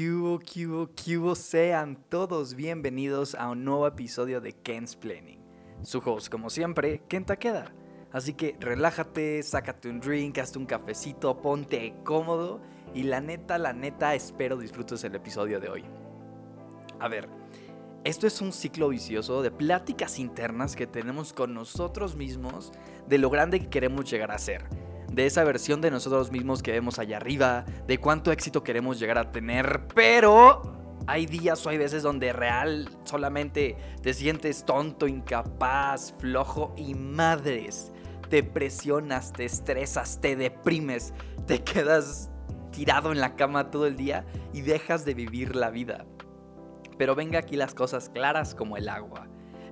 Cubo, cubo, cubo, sean todos bienvenidos a un nuevo episodio de Ken's Planning. Su host, como siempre, Ken Takeda. Así que relájate, sácate un drink, hazte un cafecito, ponte cómodo y la neta, la neta, espero disfrutes el episodio de hoy. A ver, esto es un ciclo vicioso de pláticas internas que tenemos con nosotros mismos de lo grande que queremos llegar a ser de esa versión de nosotros mismos que vemos allá arriba, de cuánto éxito queremos llegar a tener, pero hay días o hay veces donde real solamente te sientes tonto, incapaz, flojo y madres. Te presionas, te estresas, te deprimes, te quedas tirado en la cama todo el día y dejas de vivir la vida. Pero venga aquí las cosas claras como el agua.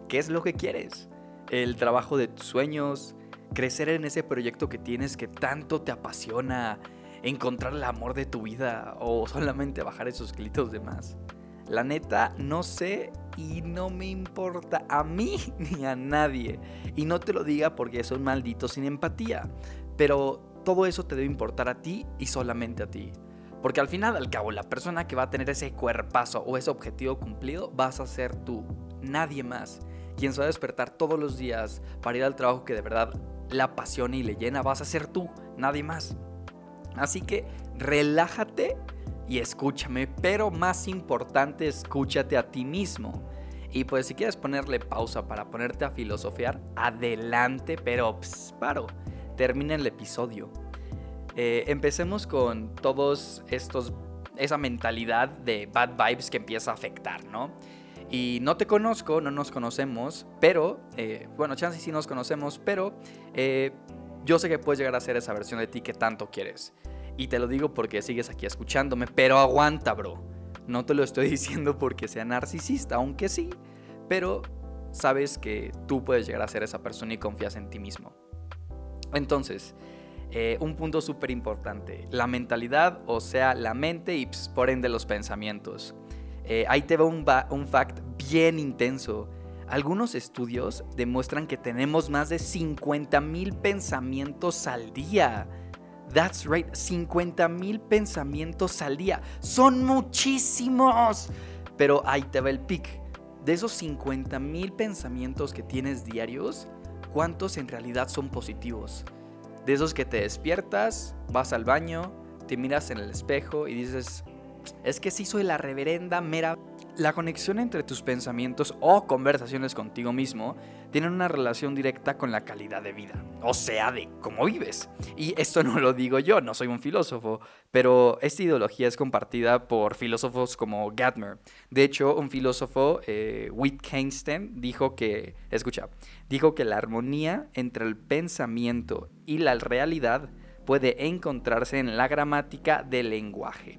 ¿Qué es lo que quieres? ¿El trabajo de tus sueños? Crecer en ese proyecto que tienes que tanto te apasiona, encontrar el amor de tu vida o solamente bajar esos kilitos de más. La neta, no sé y no me importa a mí ni a nadie. Y no te lo diga porque soy maldito sin empatía. Pero todo eso te debe importar a ti y solamente a ti. Porque al final, al cabo, la persona que va a tener ese cuerpazo o ese objetivo cumplido vas a ser tú, nadie más. Quien se va a despertar todos los días para ir al trabajo que de verdad la apasiona y le llena, vas a ser tú, nadie más. Así que relájate y escúchame, pero más importante, escúchate a ti mismo. Y pues si quieres ponerle pausa para ponerte a filosofiar, adelante, pero paro, termina el episodio. Eh, empecemos con todos estos, esa mentalidad de bad vibes que empieza a afectar, ¿no? Y no te conozco, no nos conocemos, pero, eh, bueno, chance sí nos conocemos, pero eh, yo sé que puedes llegar a ser esa versión de ti que tanto quieres. Y te lo digo porque sigues aquí escuchándome, pero aguanta, bro. No te lo estoy diciendo porque sea narcisista, aunque sí, pero sabes que tú puedes llegar a ser esa persona y confías en ti mismo. Entonces, eh, un punto súper importante, la mentalidad, o sea, la mente y pues, por ende los pensamientos. Eh, ahí te va un, un fact bien intenso. Algunos estudios demuestran que tenemos más de 50 mil pensamientos al día. That's right, 50 mil pensamientos al día. Son muchísimos. Pero ahí te va el pic. De esos 50 mil pensamientos que tienes diarios, ¿cuántos en realidad son positivos? De esos que te despiertas, vas al baño, te miras en el espejo y dices, es que sí soy la reverenda mera... La conexión entre tus pensamientos o conversaciones contigo mismo tienen una relación directa con la calidad de vida, o sea, de cómo vives. Y esto no lo digo yo, no soy un filósofo, pero esta ideología es compartida por filósofos como Gatmer. De hecho, un filósofo, eh, Wittgenstein, dijo que, escucha, dijo que la armonía entre el pensamiento y la realidad puede encontrarse en la gramática del lenguaje.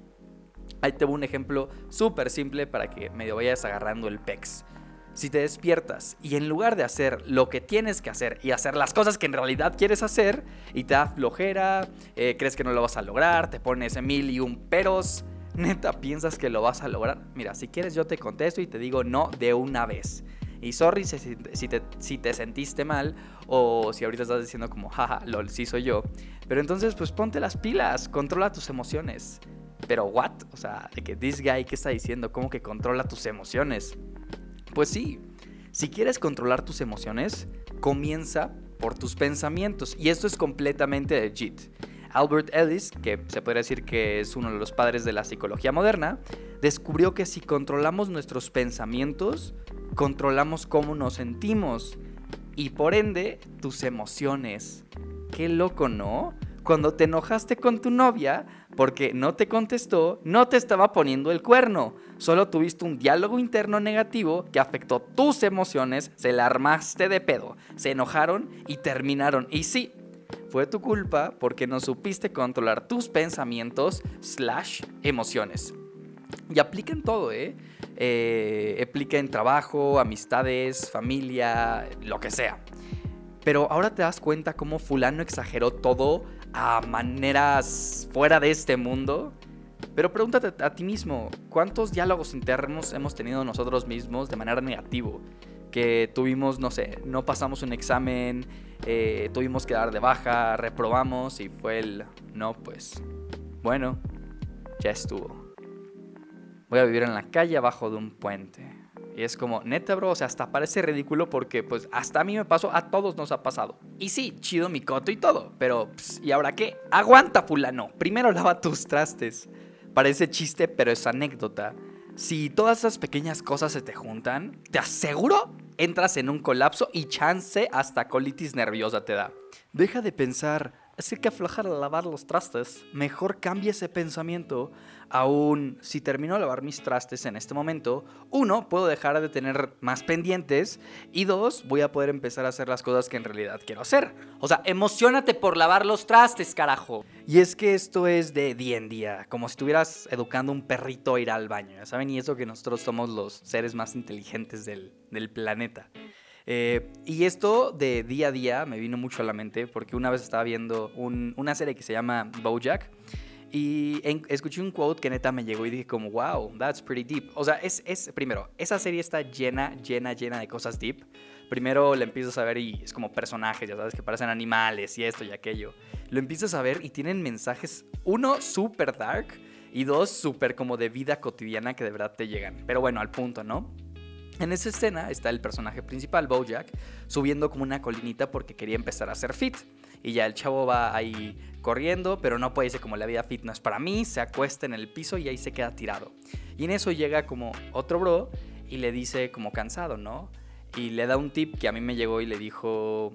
Ahí te un ejemplo súper simple para que medio vayas agarrando el pex. Si te despiertas y en lugar de hacer lo que tienes que hacer y hacer las cosas que en realidad quieres hacer y te da flojera, eh, crees que no lo vas a lograr, te pones mil y un peros, neta piensas que lo vas a lograr, mira, si quieres yo te contesto y te digo no de una vez. Y sorry si, te, si te sentiste mal o si ahorita estás diciendo como, jaja, lol, sí soy yo. Pero entonces pues ponte las pilas, controla tus emociones. Pero what? O sea, de que this guy que está diciendo, ¿cómo que controla tus emociones? Pues sí, si quieres controlar tus emociones, comienza por tus pensamientos y esto es completamente legit. Albert Ellis, que se podría decir que es uno de los padres de la psicología moderna, descubrió que si controlamos nuestros pensamientos, controlamos cómo nos sentimos y por ende tus emociones. Qué loco, ¿no? Cuando te enojaste con tu novia, porque no te contestó, no te estaba poniendo el cuerno. Solo tuviste un diálogo interno negativo que afectó tus emociones, se la armaste de pedo, se enojaron y terminaron. Y sí, fue tu culpa porque no supiste controlar tus pensamientos slash emociones. Y aplica en todo, ¿eh? ¿eh? Aplica en trabajo, amistades, familia, lo que sea. Pero ahora te das cuenta cómo fulano exageró todo a maneras fuera de este mundo. Pero pregúntate a ti mismo, ¿cuántos diálogos internos hemos tenido nosotros mismos de manera negativa? Que tuvimos, no sé, no pasamos un examen, eh, tuvimos que dar de baja, reprobamos y fue el, no, pues, bueno, ya estuvo. voy a vivir en la calle abajo de un puente. Y es como, neta, bro, o sea, hasta parece ridículo porque, pues, hasta a mí me pasó, a todos nos ha pasado. Y sí, chido mi coto y todo, pero, ¿y ahora qué? Aguanta, fulano. Primero lava tus trastes. Parece chiste, pero es anécdota. Si todas esas pequeñas cosas se te juntan, te aseguro entras en un colapso y chance hasta colitis nerviosa te da. Deja de pensar, es que aflojar a lavar los trastes. Mejor cambia ese pensamiento aún si termino de lavar mis trastes en este momento, uno, puedo dejar de tener más pendientes y dos, voy a poder empezar a hacer las cosas que en realidad quiero hacer. O sea, emocionate por lavar los trastes, carajo. Y es que esto es de día en día, como si estuvieras educando a un perrito a ir al baño, ¿ya saben? Y eso que nosotros somos los seres más inteligentes del, planeta. Eh, y esto de día a día me vino mucho a la mente porque una vez estaba viendo una serie que se llama Bojack y escuché un quote que neta me llegó y dije como, wow, that's pretty deep. O sea, es, es, primero, esa serie está llena, llena, llena de cosas deep. Primero le empiezas a ver y es como personajes, ya sabes, que parecen animales y esto y aquello. Lo empiezas a ver y tienen mensajes, uno, súper dark y dos, súper como de vida cotidiana que de verdad te llegan. Pero bueno, al punto, ¿no? En esa escena está el personaje principal, Bojack, subiendo como una colinita porque quería empezar a hacer fit. Y ya el chavo va ahí corriendo, pero no puede irse como la vida fitness para mí, se acuesta en el piso y ahí se queda tirado. Y en eso llega como otro bro y le dice como cansado, ¿no? Y le da un tip que a mí me llegó y le dijo,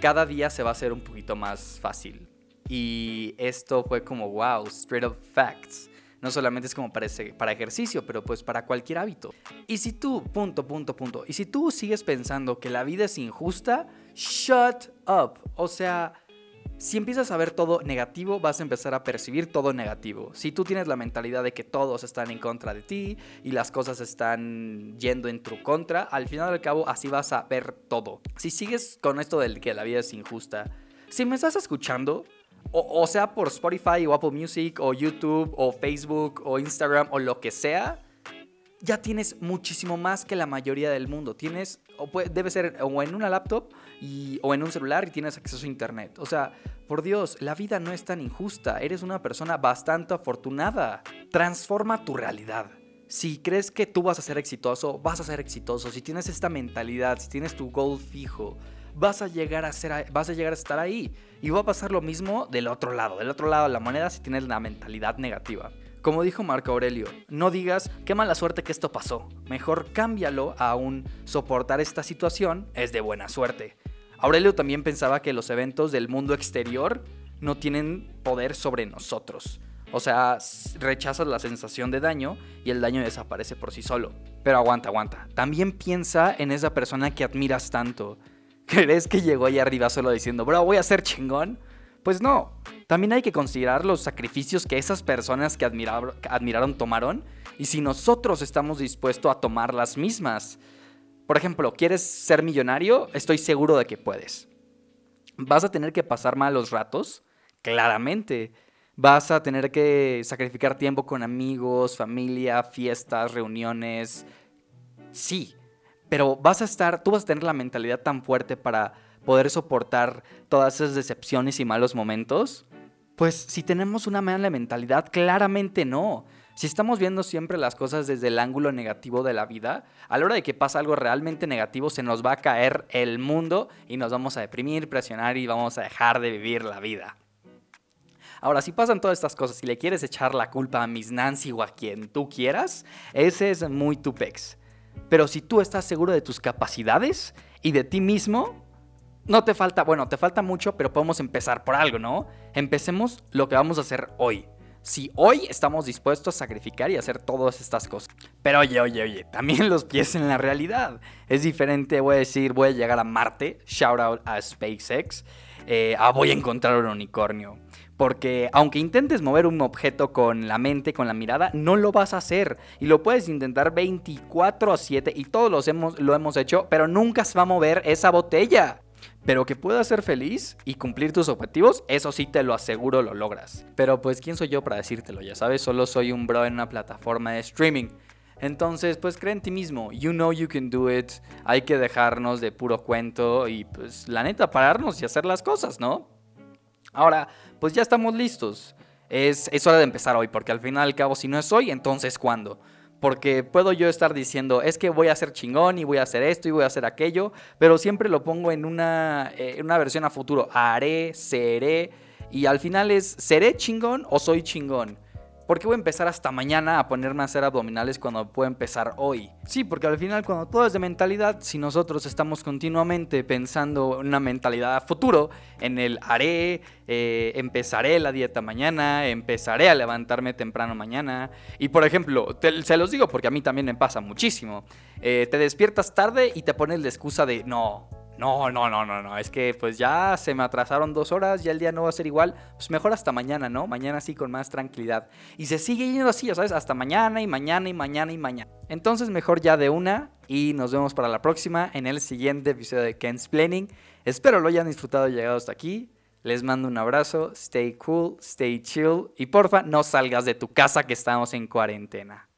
cada día se va a hacer un poquito más fácil. Y esto fue como, wow, straight up facts. No solamente es como para, para ejercicio, pero pues para cualquier hábito. Y si tú, punto, punto, punto, y si tú sigues pensando que la vida es injusta, shut up. O sea, si empiezas a ver todo negativo, vas a empezar a percibir todo negativo. Si tú tienes la mentalidad de que todos están en contra de ti y las cosas están yendo en tu contra, al final al cabo así vas a ver todo. Si sigues con esto del que la vida es injusta, si me estás escuchando, o, sea por Spotify o Apple Music o YouTube o Facebook o Instagram o lo que sea, ya tienes muchísimo más que la mayoría del mundo. Tienes, o debe ser o en una laptop y, o en un celular y tienes acceso a internet. O sea, por Dios, la vida no es tan injusta. Eres una persona bastante afortunada. Transforma tu realidad. Si crees que tú vas a ser exitoso, vas a ser exitoso. Si tienes esta mentalidad, si tienes tu goal fijo, vas a llegar a ser, vas a llegar a estar ahí. Y va a pasar lo mismo del otro lado, del otro lado de la moneda si tienes la mentalidad negativa. Como dijo Marco Aurelio, no digas qué mala suerte que esto pasó. Mejor cámbialo a un soportar esta situación es de buena suerte. Aurelio también pensaba que los eventos del mundo exterior no tienen poder sobre nosotros. O sea, rechazas la sensación de daño y el daño desaparece por sí solo. Pero aguanta, aguanta. También piensa en esa persona que admiras tanto. ¿Crees que llegó ahí arriba solo diciendo, bro, voy a ser chingón? Pues no, también hay que considerar los sacrificios que esas personas que, admiraron tomaron y si nosotros estamos dispuestos a tomar las mismas. Por ejemplo, ¿quieres ser millonario? Estoy seguro de que puedes. ¿Vas a tener que pasar malos ratos? Claramente. ¿Vas a tener que sacrificar tiempo con amigos, familia, fiestas, reuniones? Sí. Pero vas a estar, tú vas a tener la mentalidad tan fuerte para poder soportar todas esas decepciones y malos momentos? Pues si tenemos una mala mentalidad, claramente no. Si estamos viendo siempre las cosas desde el ángulo negativo de la vida, a la hora de que pasa algo realmente negativo, se nos va a caer el mundo y nos vamos a deprimir, presionar y vamos a dejar de vivir la vida. Ahora, si pasan todas estas cosas y le quieres echar la culpa a Miss Nancy o a quien tú quieras, ese es muy tu pex. Pero si tú estás seguro de tus capacidades y de ti mismo, no te falta, bueno, te falta mucho, pero podemos empezar por algo, ¿no? Empecemos lo que vamos a hacer hoy. Si hoy estamos dispuestos a sacrificar y hacer todas estas cosas. Pero oye, oye, oye, también los pies en la realidad. Es diferente, voy a decir, voy a llegar a Marte, shout out a SpaceX, eh, a voy a encontrar un unicornio. Porque aunque intentes mover un objeto con la mente, con la mirada, no lo vas a hacer. Y lo puedes intentar 24 a 7 y todos hemos, lo hemos hecho, pero nunca se va a mover esa botella. Pero que puedas ser feliz y cumplir tus objetivos, eso sí te lo aseguro lo logras. Pero pues quién soy yo para decírtelo, ya sabes, solo soy un bro en una plataforma de streaming. Entonces, pues cree en ti mismo. You know you can do it. Hay que dejarnos de puro cuento y pues la neta pararnos y hacer las cosas, ¿no? Ahora, pues ya estamos listos. es, hora de empezar hoy, porque al final al cabo, si no es hoy, entonces ¿cuándo? Porque puedo yo estar diciendo, es que voy a ser chingón y voy a hacer esto y voy a hacer aquello, pero siempre lo pongo en una, eh, en una versión a futuro. Haré, seré, y al final es, ¿seré chingón o soy chingón? ¿Por qué voy a empezar hasta mañana a ponerme a hacer abdominales cuando puedo empezar hoy? Sí, porque al final cuando todo es de mentalidad, si nosotros estamos continuamente pensando en una mentalidad futuro, en el haré, eh, empezaré la dieta mañana, empezaré a levantarme temprano mañana, y por ejemplo, se los digo porque a mí también me pasa muchísimo, eh, te despiertas tarde y te pones la excusa de no, no, no, no, no, no. Es que pues ya se me atrasaron dos horas, ya el día no va a ser igual. Pues mejor hasta mañana, ¿no? Mañana sí con más tranquilidad. Y se sigue yendo así, ¿sabes? Hasta mañana y mañana y mañana y mañana. Entonces mejor ya de una y nos vemos para la próxima en el siguiente episodio de Ken's Planning. Espero lo hayan disfrutado y llegado hasta aquí. Les mando un abrazo, stay cool, stay chill y porfa no salgas de tu casa que estamos en cuarentena.